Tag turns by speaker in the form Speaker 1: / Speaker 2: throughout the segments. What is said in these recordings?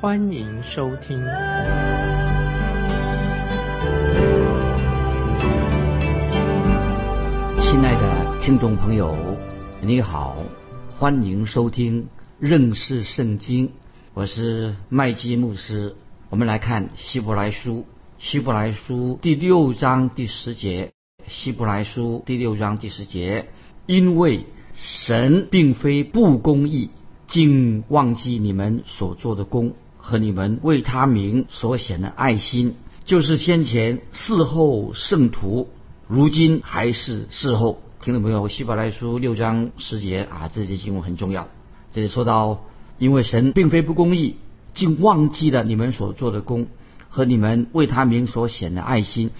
Speaker 1: 欢迎收听。
Speaker 2: 亲爱的听众朋友，你好，欢迎收听认识圣经，我是麦基牧师。我们来看希伯来书，希伯来书第六章第十节。希伯来书第六章第十节，因为神并非不公义，竟忘记你们所做的功和你们为他名所显的爱心，就是先前事后圣徒，如今还是事后。听众朋友，希伯来书六章十节啊，这些经文很重要。这里说到，因为神并非不公义，竟忘记了你们所做的功和你们为他名所显的爱心。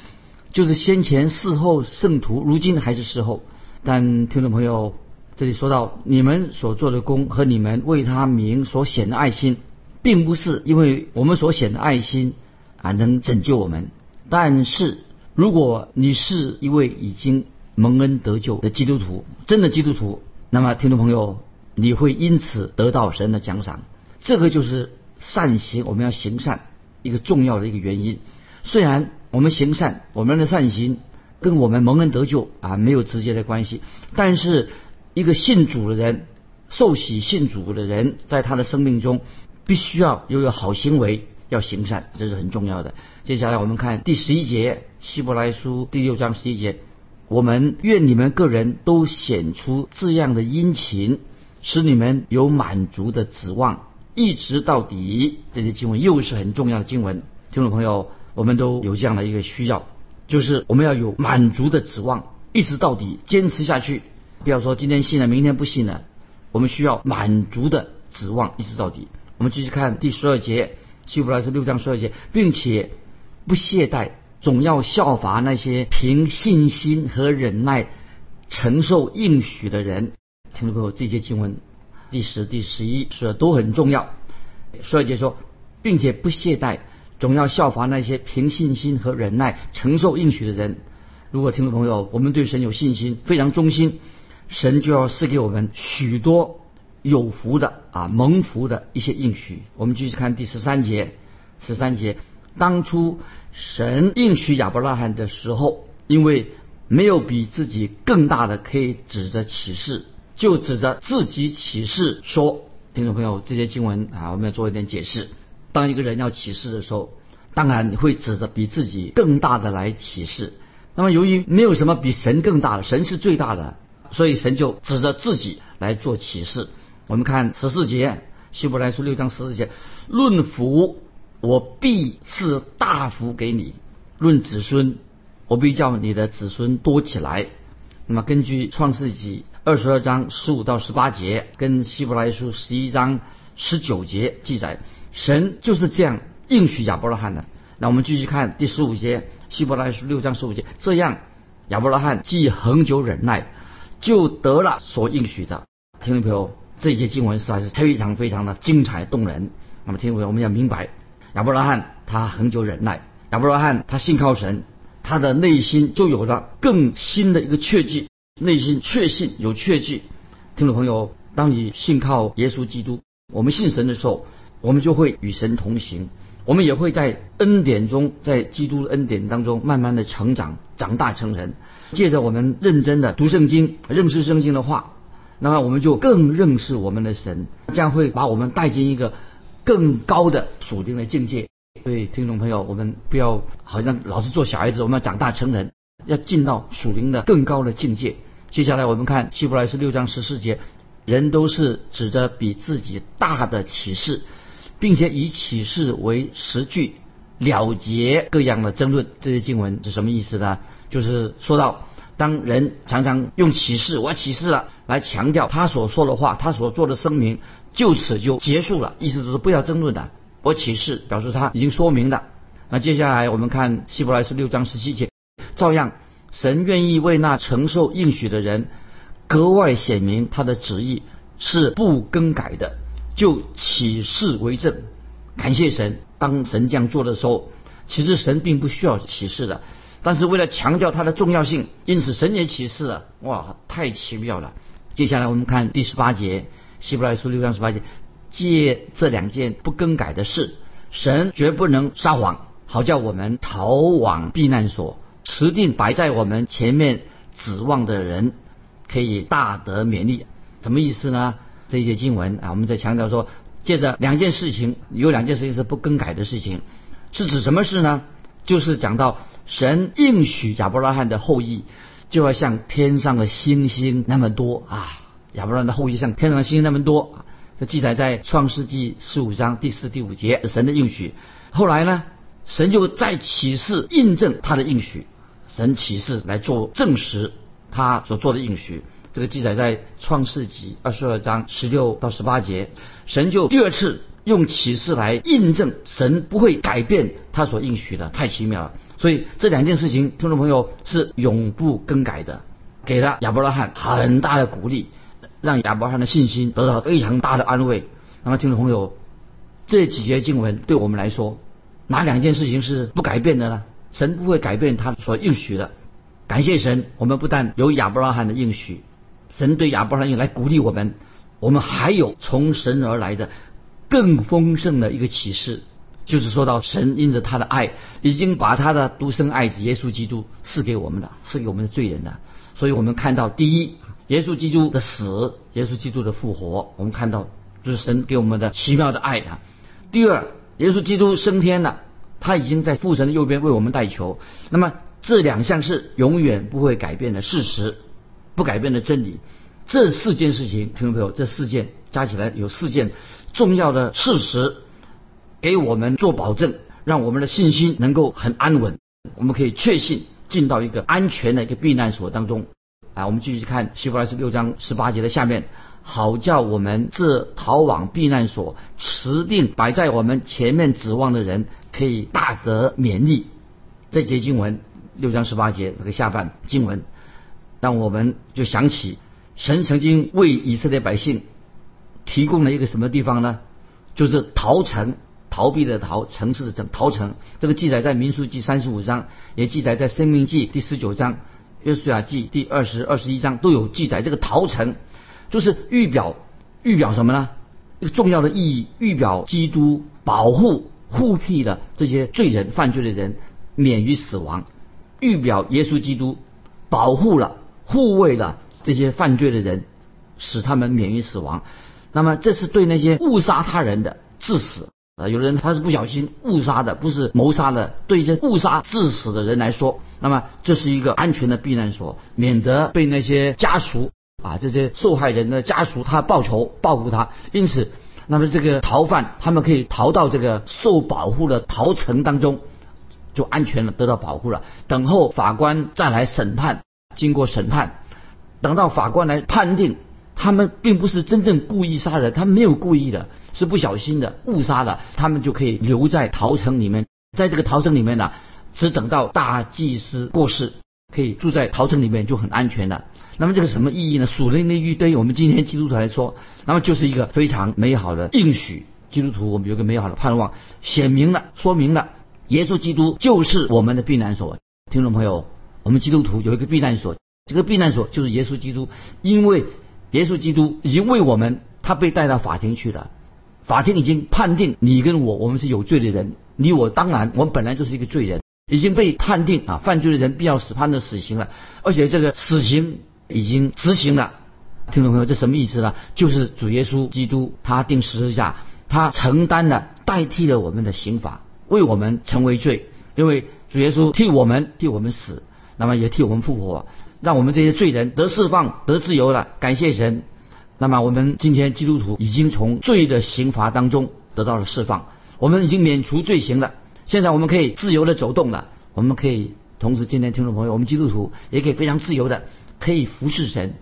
Speaker 2: 就是先前事后圣徒，如今还是事后。但听众朋友，这里说到你们所做的功和你们为他名所显的爱心，并不是因为我们所显的爱心啊能拯救我们。但是如果你是一位已经蒙恩得救的基督徒，真的基督徒，那么听众朋友，你会因此得到神的奖赏。这个就是善行，我们要行善一个重要的一个原因。虽然我们行善，我们的善行跟我们蒙恩得救啊没有直接的关系，但是一个信主的人，受洗信主的人，在他的生命中必须要拥有好行为，要行善，这是很重要的。接下来我们看第十一节，希伯来书第六章十一节，我们愿你们个人都显出这样的殷勤，使你们有满足的指望，一直到底。这些经文又是很重要的经文，听众朋友。我们都有这样的一个需要，就是我们要有满足的指望，一直到底，坚持下去。不要说今天信了，明天不信了。我们需要满足的指望，一直到底。我们继续看第十二节，希伯来是六章十二节，并且不懈怠，总要效法那些凭信心和忍耐承受应许的人。听众朋友，这些经文第十、第十一说都很重要。十二节说，并且不懈怠。总要效法那些凭信心和忍耐承受应许的人。如果听众朋友，我们对神有信心，非常忠心，神就要赐给我们许多有福的啊蒙福的一些应许。我们继续看第十三节，十三节，当初神应许亚伯拉罕的时候，因为没有比自己更大的可以指着启示，就指着自己启示说。听众朋友，这些经文啊，我们要做一点解释。当一个人要启示的时候，当然会指着比自己更大的来启示。那么由于没有什么比神更大的，神是最大的，所以神就指着自己来做启示。我们看十四节，希伯来书六章十四节：论福，我必赐大福给你；论子孙，我必叫你的子孙多起来。那么根据创世纪二十二章十五到十八节，跟希伯来书十一章十九节记载。神就是这样应许亚伯拉罕的。那我们继续看第十五节，希伯来书六章十五节，这样亚伯拉罕既恒久忍耐，就得了所应许的。听众朋友，这些经文实在是非常非常的精彩动人。那么听众朋友，我们要明白，亚伯拉罕他恒久忍耐，亚伯拉罕他信靠神，他的内心就有了更新的一个确据，内心确信有确据。听众朋友，当你信靠耶稣基督，我们信神的时候。我们就会与神同行，我们也会在恩典中，在基督的恩典当中慢慢的成长、长大成人。借着我们认真的读圣经、认识圣经的话，那么我们就更认识我们的神，将会把我们带进一个更高的属灵的境界。所以，听众朋友，我们不要好像老是做小孩子，我们要长大成人，要进到属灵的更高的境界。接下来，我们看希伯来书六章十四节，人都是指着比自己大的启示。并且以启示为实据，了结各样的争论。这些经文是什么意思呢？就是说到，当人常常用启示，我启示了，来强调他所说的话，他所做的声明，就此就结束了。意思就是不要争论的。我启示，表示他已经说明了。那接下来我们看希伯来书六章十七节，照样神愿意为那承受应许的人格外显明他的旨意是不更改的，就启示为证。感谢神，当神这样做的时候，其实神并不需要启示的，但是为了强调它的重要性，因此神也启示了。哇，太奇妙了！接下来我们看第十八节，希伯来书六章十八节，借这两件不更改的事，神绝不能撒谎。好叫我们逃往避难所，持定摆在我们前面指望的人，可以大得勉励。什么意思呢？这一节经文啊，我们在强调说，借着两件事情，有两件事情是不更改的事情，是指什么事呢？就是讲到神应许亚伯拉罕的后裔，就要像天上的星星那么多啊！亚伯拉罕的后裔像天上的星星那么多，这记载在创世纪十五章第四、第五节，神的应许。后来呢？神就再启示印证他的应许，神启示来做证实他所做的应许。这个记载在创世纪二十二章十六到十八节。神就第二次用启示来印证神不会改变他所应许的，太奇妙了。所以这两件事情，听众朋友是永不更改的，给了亚伯拉罕很大的鼓励，让亚伯拉罕的信心得到非常大的安慰。那么，听众朋友，这几节经文对我们来说。哪两件事情是不改变的呢？神不会改变他所应许的。感谢神，我们不但有亚伯拉罕的应许，神对亚伯拉罕来鼓励我们，我们还有从神而来的更丰盛的一个启示，就是说到神因着他的爱，已经把他的独生爱子耶稣基督赐给我们了，赐给我们的罪人的。所以我们看到，第一，耶稣基督的死，耶稣基督的复活，我们看到就是神给我们的奇妙的爱啊。第二。耶稣基督升天了，他已经在父神的右边为我们代求。那么这两项是永远不会改变的事实，不改变的真理。这四件事情，听众朋友，这四件加起来有四件重要的事实，给我们做保证，让我们的信心能够很安稳，我们可以确信进到一个安全的一个避难所当中。啊，我们继续看希伯来书六章十八节的下面。好叫我们这逃往避难所、持定摆在我们前面指望的人，可以大得勉励。这节经文六章十八节这个下半经文，让我们就想起神曾经为以色列百姓提供了一个什么地方呢？就是逃城，逃避的逃，城市的城，逃城。这个记载在民数记三十五章，也记载在生命记第十九章、约书亚记第二十二十一章都有记载这个逃城。就是预表，预表什么呢？一个重要的意义，预表基督保护护庇的这些罪人、犯罪的人免于死亡，预表耶稣基督保护了、护卫了这些犯罪的人，使他们免于死亡。那么这是对那些误杀他人的致死啊，有的人他是不小心误杀的，不是谋杀的。对一些误杀致死的人来说，那么这是一个安全的避难所，免得被那些家属。啊，这些受害人的家属他报仇报复他，因此，那么这个逃犯他们可以逃到这个受保护的逃城当中，就安全了，得到保护了。等候法官再来审判，经过审判，等到法官来判定，他们并不是真正故意杀人，他们没有故意的，是不小心的误杀的，他们就可以留在逃城里面，在这个逃城里面呢，只等到大祭司过世，可以住在逃城里面就很安全了。那么这个什么意义呢？属灵的意义对于我们今天基督徒来说，那么就是一个非常美好的应许。基督徒我们有个美好的盼望，显明了、说明了，耶稣基督就是我们的避难所。听众朋友，我们基督徒有一个避难所，这个避难所就是耶稣基督，因为耶稣基督已经为我们，他被带到法庭去了，法庭已经判定你跟我，我们是有罪的人，你我当然我们本来就是一个罪人，已经被判定啊，犯罪的人必要死，判的死刑了，而且这个死刑。已经执行了，听众朋友，这什么意思呢？就是主耶稣基督他定十字架，他承担了代替了我们的刑罚，为我们成为罪。因为主耶稣替我们替我们死，那么也替我们复活，让我们这些罪人得释放得自由了。感谢神。那么我们今天基督徒已经从罪的刑罚当中得到了释放，我们已经免除罪行了。现在我们可以自由的走动了。我们可以同时，今天听众朋友，我们基督徒也可以非常自由的。可以服侍神，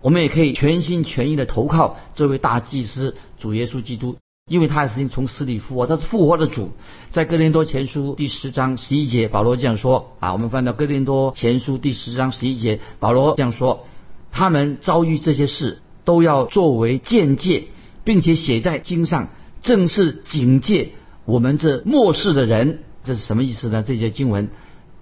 Speaker 2: 我们也可以全心全意的投靠这位大祭司主耶稣基督。因为他已经从死里复活，他是复活的主。在哥林多前书第十章十一节，保罗这样说啊，我们翻到哥林多前书第十章十一节，保罗这样说：他们遭遇这些事，都要作为见戒，并且写在经上，正是警戒我们这末世的人。这是什么意思呢？这些经文，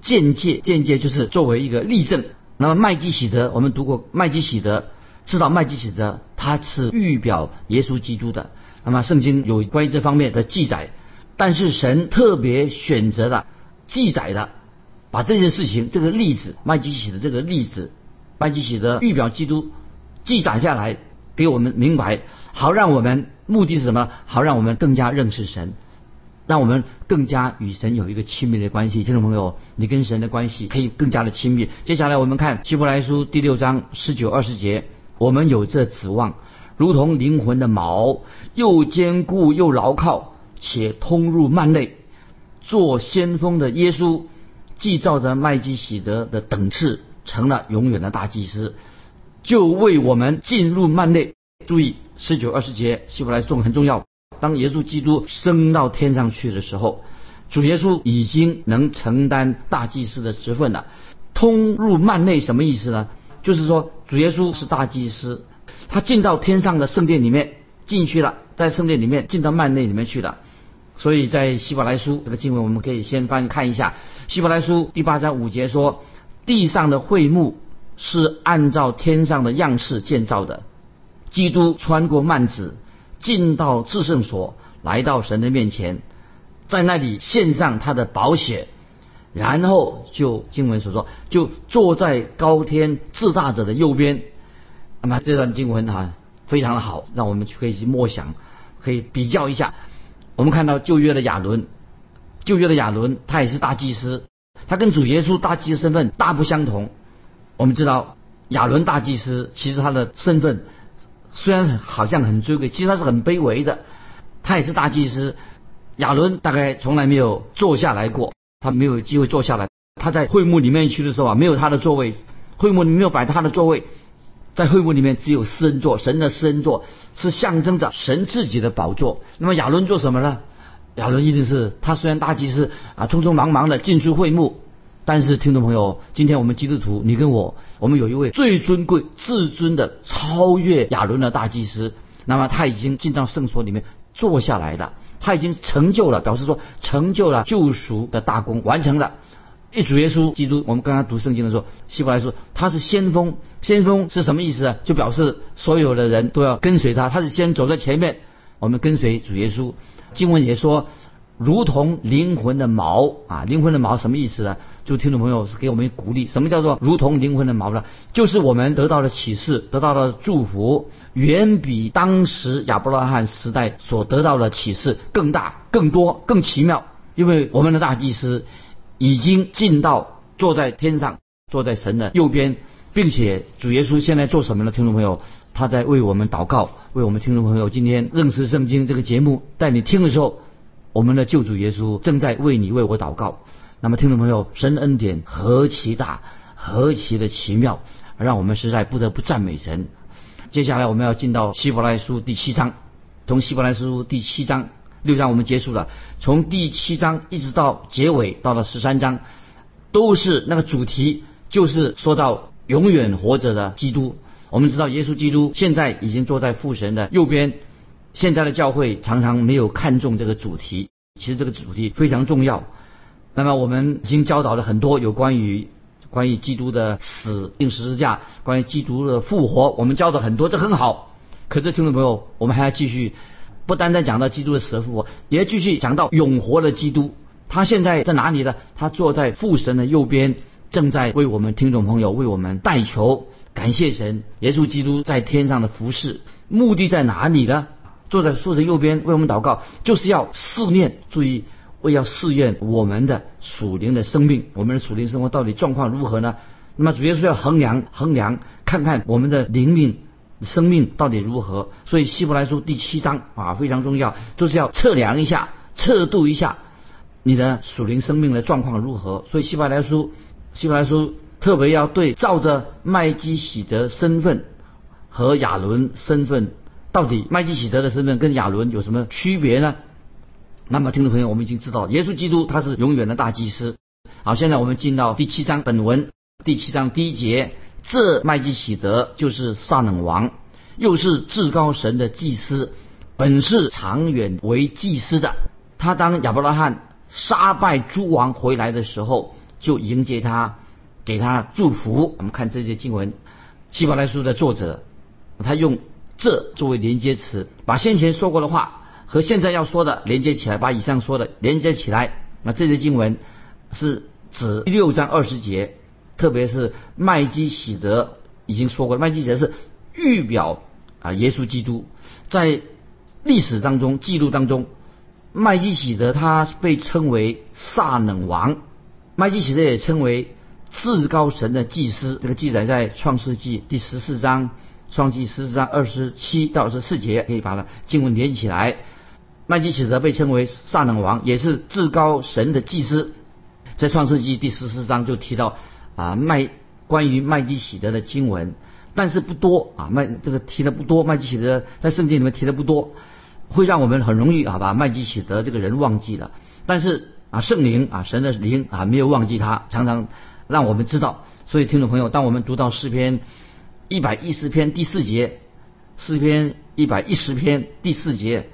Speaker 2: 见戒，见戒就是作为一个例证。那么麦基喜德，我们读过麦基喜德，知道麦基喜德他是预表耶稣基督的。那么圣经有关于这方面的记载，但是神特别选择了记载的，把这件事情这个例子麦基喜的这个例子，麦基喜德预表基督记载下来给我们明白，好让我们目的是什么？好让我们更加认识神。让我们更加与神有一个亲密的关系，听众朋友，你跟神的关系可以更加的亲密。接下来我们看希伯来书第六章十九二十节，我们有这指望，如同灵魂的锚，又坚固又牢靠，且通入幔内。做先锋的耶稣，既照着麦基喜德的等次，成了永远的大祭司，就为我们进入幔内。注意十九二十节，希伯来颂很重要。当耶稣基督升到天上去的时候，主耶稣已经能承担大祭司的职分了。通入幔内什么意思呢？就是说主耶稣是大祭司，他进到天上的圣殿里面进去了，在圣殿里面进到幔内里面去了。所以在希伯来书这个经文，我们可以先翻看一下。希伯来书第八章五节说：“地上的会幕是按照天上的样式建造的，基督穿过幔子。”进到至圣所，来到神的面前，在那里献上他的宝血，然后就经文所说，就坐在高天至大者的右边。那么这段经文啊，非常的好，让我们可以去默想，可以比较一下。我们看到旧约的亚伦，旧约的亚伦他也是大祭司，他跟主耶稣大祭司身份大不相同。我们知道亚伦大祭司其实他的身份。虽然好像很尊贵，其实他是很卑微的。他也是大祭司，亚伦大概从来没有坐下来过，他没有机会坐下来。他在会幕里面去的时候啊，没有他的座位，会幕里没有摆他的座位，在会幕里面只有私人座，神的私人座是象征着神自己的宝座。那么亚伦做什么呢？亚伦一定是他虽然大祭司啊，匆匆忙忙的进出会幕。但是，听众朋友，今天我们基督徒，你跟我，我们有一位最尊贵、至尊的、超越亚伦的大祭司。那么，他已经进到圣所里面坐下来了，他已经成就了，表示说成就了救赎的大功，完成了。一主耶稣基督，我们刚刚读圣经的时候，希伯来说他是先锋。先锋是什么意思啊？就表示所有的人都要跟随他，他是先走在前面，我们跟随主耶稣。经文也说。如同灵魂的锚啊，灵魂的锚什么意思呢？就听众朋友是给我们鼓励。什么叫做如同灵魂的锚呢？就是我们得到的启示，得到的祝福，远比当时亚伯拉罕时代所得到的启示更大、更多、更奇妙。因为我们的大祭司已经进到坐在天上，坐在神的右边，并且主耶稣现在做什么呢？听众朋友，他在为我们祷告，为我们听众朋友今天认识圣经这个节目带你听的时候。我们的救主耶稣正在为你为我祷告。那么，听众朋友，神恩典何其大，何其的奇妙，让我们实在不得不赞美神。接下来，我们要进到希伯来书第七章。从希伯来书第七章六章我们结束了，从第七章一直到结尾，到了十三章，都是那个主题，就是说到永远活着的基督。我们知道，耶稣基督现在已经坐在父神的右边。现在的教会常常没有看重这个主题，其实这个主题非常重要。那么我们已经教导了很多有关于关于基督的死、定十字架，关于基督的复活，我们教的很多，这很好。可是听众朋友，我们还要继续，不单单讲到基督的死和复活，也要继续讲到永活的基督。他现在在哪里呢？他坐在父神的右边，正在为我们听众朋友为我们代求。感谢神，耶稣基督在天上的服饰，目的在哪里呢？坐在父神右边为我们祷告，就是要试验，注意，为要试验我们的属灵的生命，我们的属灵生活到底状况如何呢？那么主要是要衡量衡量，看看我们的灵命生命到底如何。所以希伯来书第七章啊非常重要，就是要测量一下、测度一下你的属灵生命的状况如何。所以希伯来书希伯来书特别要对照着麦基喜德身份和亚伦身份。到底麦基洗德的身份跟亚伦有什么区别呢？那么，听众朋友，我们已经知道，耶稣基督他是永远的大祭司。好，现在我们进到第七章本文，第七章第一节，这麦基洗德就是撒冷王，又是至高神的祭司，本是长远为祭司的。他当亚伯拉罕杀败诸王回来的时候，就迎接他，给他祝福。我们看这些经文，希伯来书的作者，他用这作为连接词，把先前说过的话。和现在要说的连接起来，把以上说的连接起来。那这些经文是指第六章二十节，特别是麦基喜德已经说过，麦基喜德是预表啊耶稣基督。在历史当中记录当中，麦基喜德他被称为撒冷王，麦基喜德也称为至高神的祭司。这个记载在创世纪第十四章，创纪十四章二十七到二十四节，可以把它经文连起来。麦基洗德被称为撒冷王，也是至高神的祭司。在创世纪第十四章就提到啊麦关于麦基洗德的经文，但是不多啊麦这个提的不多，麦基洗德在圣经里面提的不多，会让我们很容易啊把麦基洗德这个人忘记了。但是啊圣灵啊神的灵啊没有忘记他，常常让我们知道。所以听众朋友，当我们读到诗篇一百一十篇第四节，诗篇一百一十篇第四节。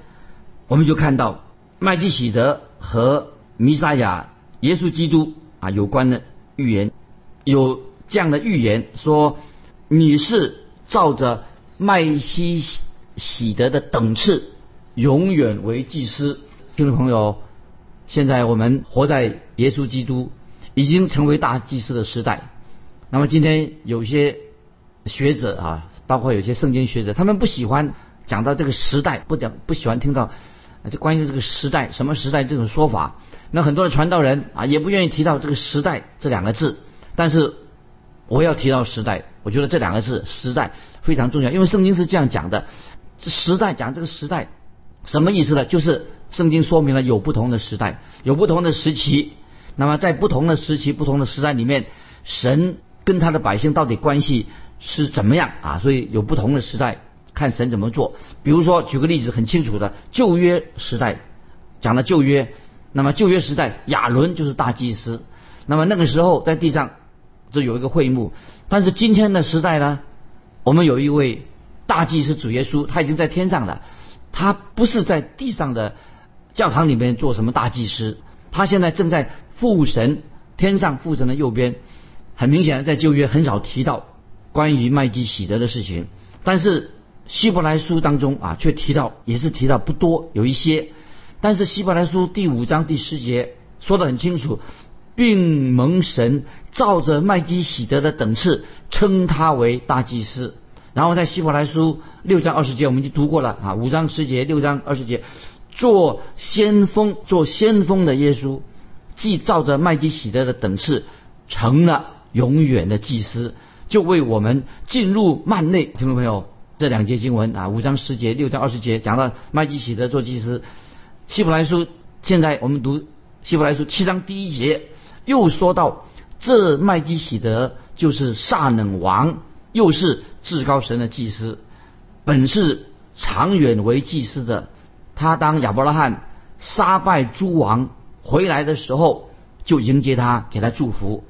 Speaker 2: 我们就看到麦基喜德和弥撒亚耶稣基督啊有关的预言，有这样的预言说你是照着麦西喜德的等次永远为祭司。听众朋友，现在我们活在耶稣基督已经成为大祭司的时代。那么今天有些学者啊，包括有些圣经学者，他们不喜欢讲到这个时代，不讲不喜欢听到。啊，就关于这个时代，什么时代这种说法，那很多的传道人啊，也不愿意提到这个时代这两个字。但是我要提到时代，我觉得这两个字时代非常重要，因为圣经是这样讲的。时代讲这个时代什么意思呢？就是圣经说明了有不同的时代，有不同的时期。那么在不同的时期、不同的时代里面，神跟他的百姓到底关系是怎么样啊？所以有不同的时代。看神怎么做，比如说举个例子，很清楚的旧约时代讲的旧约，那么旧约时代亚伦就是大祭司，那么那个时候在地上就有一个会幕，但是今天的时代呢，我们有一位大祭司主耶稣，他已经在天上了，他不是在地上的教堂里面做什么大祭司，他现在正在父神天上父神的右边，很明显的在旧约很少提到关于麦基喜德的事情，但是。希伯来书当中啊，却提到也是提到不多，有一些，但是希伯来书第五章第十节说得很清楚，并蒙神照着麦基喜德的等次称他为大祭司。然后在希伯来书六章二十节我们就读过了啊，五章十节，六章二十节，做先锋做先锋的耶稣，既照着麦基喜德的等次成了永远的祭司，就为我们进入幔内，听众朋友。这两节经文啊，五章十节、六章二十节讲到麦基喜德做祭司。希伯来书现在我们读希伯来书七章第一节，又说到这麦基喜德就是撒冷王，又是至高神的祭司，本是长远为祭司的。他当亚伯拉罕杀败诸王回来的时候，就迎接他，给他祝福。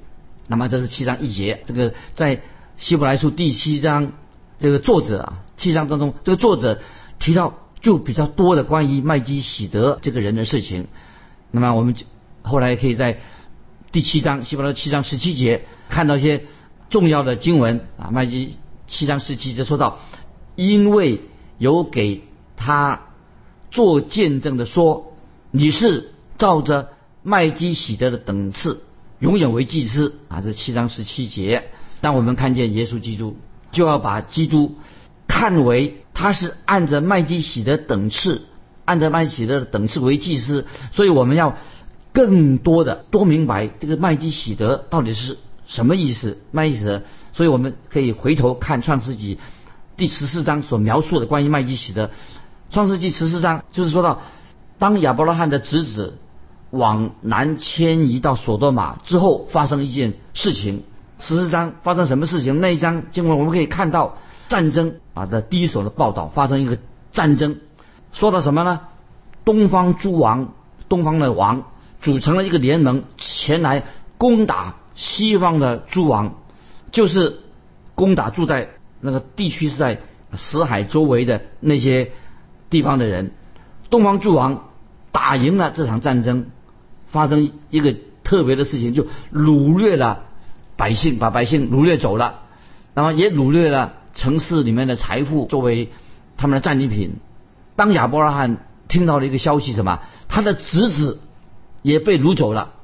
Speaker 2: 那么这是七章一节，这个在希伯来书第七章。这个作者啊，七章当中，这个作者提到就比较多的关于麦基喜德这个人的事情。那么我们就后来可以在第七章，希伯来七章十七节看到一些重要的经文啊。麦基七章十七节说到，因为有给他做见证的说，你是照着麦基喜德的等次，永远为祭司啊。这七章十七节，当我们看见耶稣基督。就要把基督看为他是按着麦基喜德等次，按着麦基喜德的等次为祭司，所以我们要更多的多明白这个麦基喜德到底是什么意思。麦基喜德，所以我们可以回头看创世纪第十四章所描述的关于麦基喜德。创世纪十四章就是说到，当亚伯拉罕的侄子往南迁移到索多玛之后，发生一件事情。十四章发生什么事情？那一章经文我们可以看到战争啊的第一手的报道，发生一个战争。说到什么呢？东方诸王，东方的王组成了一个联盟，前来攻打西方的诸王，就是攻打住在那个地区是在死海周围的那些地方的人。东方诸王打赢了这场战争，发生一个特别的事情，就掳掠了百姓，把百姓掳掠走了，那么也掳掠了城市里面的财富作为他们的战利品。当亚伯拉罕听到了一个消息，什么？他的侄子也被掳走了。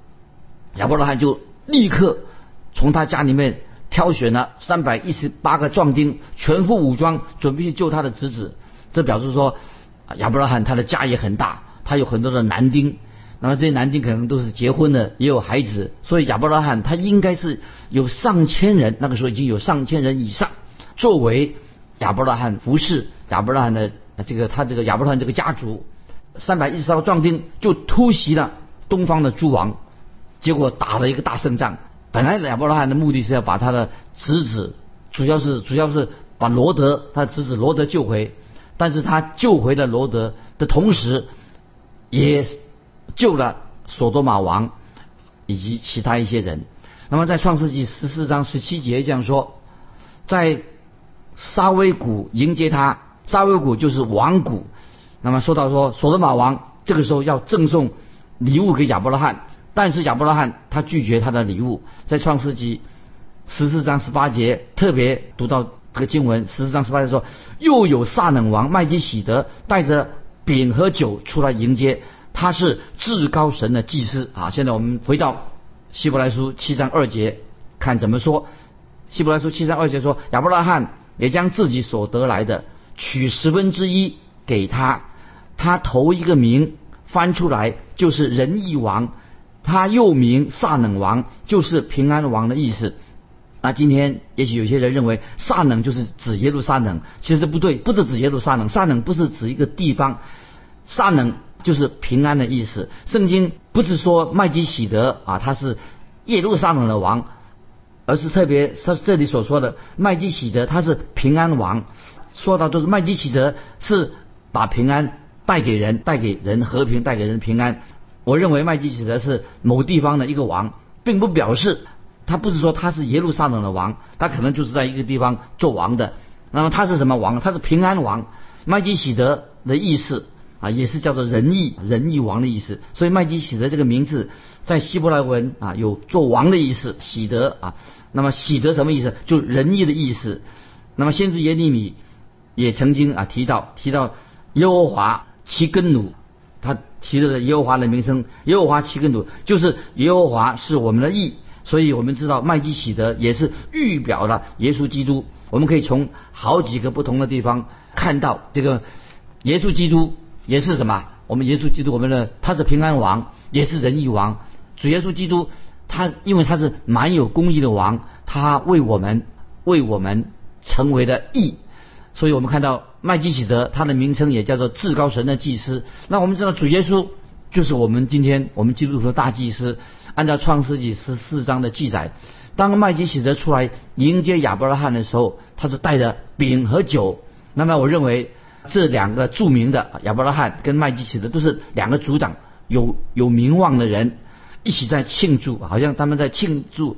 Speaker 2: 亚伯拉罕就立刻从他家里面挑选了三百一十八个壮丁，全副武装，准备去救他的侄子。这表示说。亚伯拉罕他的家也很大，他有很多的男丁，然后这些男丁可能都是结婚的，也有孩子，所以亚伯拉罕他应该是有上千人，那个时候已经有上千人以上，作为亚伯拉罕服侍亚伯拉罕的这个他这个亚伯拉罕这个家族，三百一十号壮丁就突袭了东方的诸王，结果打了一个大胜仗。本来亚伯拉罕的目的是要把他的侄子，主要是主要是把罗德他侄子罗德救回。但是他救回了罗德的同时，也救了索多玛王以及其他一些人。那么在创世纪十四章十七节这样说，在沙威谷迎接他，沙威谷就是王谷。那么说到说索多玛王这个时候要赠送礼物给亚伯拉罕，但是亚伯拉罕他拒绝他的礼物。在创世纪十四章十八节特别读到。这个经文十四章十八节说，又有撒冷王麦基喜德带着饼和酒出来迎接，他是至高神的祭司啊。现在我们回到希伯来书七章二节，看怎么说。希伯来书七章二节说，亚伯拉罕也将自己所得来的取十分之一给他，他头一个名翻出来就是仁义王，他又名撒冷王，就是平安王的意思。那今天也许有些人认为撒冷就是指耶路撒冷，其实不对，不是指耶路撒冷，撒冷不是指一个地方，撒冷就是平安的意思。圣经不是说麦基喜德啊，他是耶路撒冷的王，而是特别他这里所说的麦基喜德他是平安王，说到就是麦基喜德是把平安带给人，带给人和平，带给人平安。我认为麦基喜德是某地方的一个王，并不表示。他不是说他是耶路撒冷的王，他可能就是在一个地方做王的。那么他是什么王？他是平安王。麦基喜德的意思啊，也是叫做仁义仁义王的意思。所以麦基喜德这个名字在希伯来文啊有做王的意思。喜德啊，那么喜德什么意思？就仁义的意思。那么先知耶利米也曾经啊提到提到耶和华其根努，他提到的耶和华的名称，耶和华其根努就是耶和华是我们的义。所以我们知道麦基喜德也是预表了耶稣基督。我们可以从好几个不同的地方看到这个耶稣基督也是什么？我们耶稣基督，我们的他是平安王，也是仁义王。主耶稣基督他因为他是蛮有公义的王，他为我们为我们成为了义。所以我们看到麦基喜德他的名称也叫做至高神的祭司。那我们知道主耶稣就是我们今天我们基督徒的大祭司。按照创世纪十四章的记载，当麦基洗德出来迎接亚伯拉罕的时候，他是带着饼和酒。那么，我认为这两个著名的亚伯拉罕跟麦基洗德都是两个族长，有有名望的人，一起在庆祝，好像他们在庆祝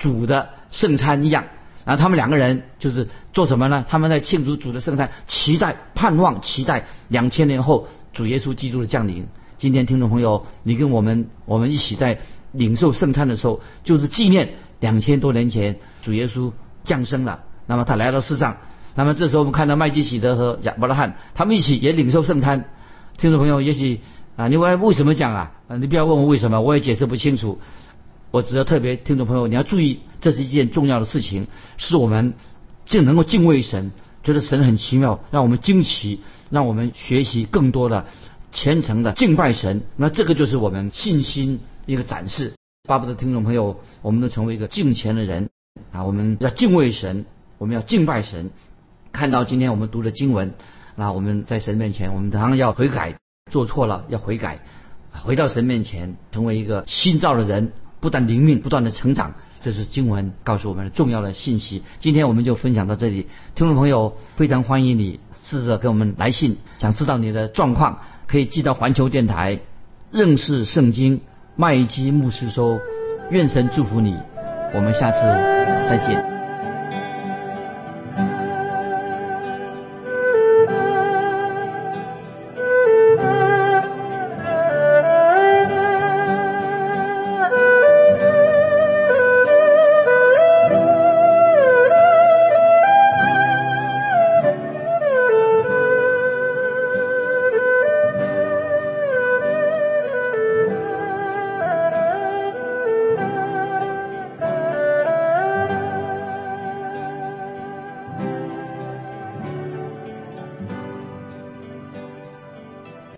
Speaker 2: 主的圣餐一样。然后他们两个人就是做什么呢？他们在庆祝主的圣餐，期待、盼望、期待两千年后主耶稣基督的降临。今天，听众朋友，你跟我们，我们一起在。领受圣餐的时候，就是纪念两千多年前主耶稣降生了。那么他来到世上，那么这时候我们看到麦基喜德和亚伯拉罕他们一起也领受圣餐。听众朋友，也许啊，你问为什么讲啊？啊，你不要问我为什么，我也解释不清楚。我只要特别听众朋友，你要注意，这是一件重要的事情，是我们就能够敬畏神，觉得神很奇妙，让我们惊奇，让我们学习更多的虔诚的敬拜神。那这个就是我们信心。一个展示，巴不得听众朋友，我们都成为一个敬虔的人啊！我们要敬畏神，我们要敬拜神。看到今天我们读的经文，那我们在神面前，我们当然要悔改，做错了要悔改，回到神面前，成为一个新造的人。不但灵命不断的成长。这是经文告诉我们的重要的信息。今天我们就分享到这里，听众朋友非常欢迎你试着给我们来信，想知道你的状况，可以寄到环球电台认识圣经麦基牧师收。愿神祝福你，我们下次再见。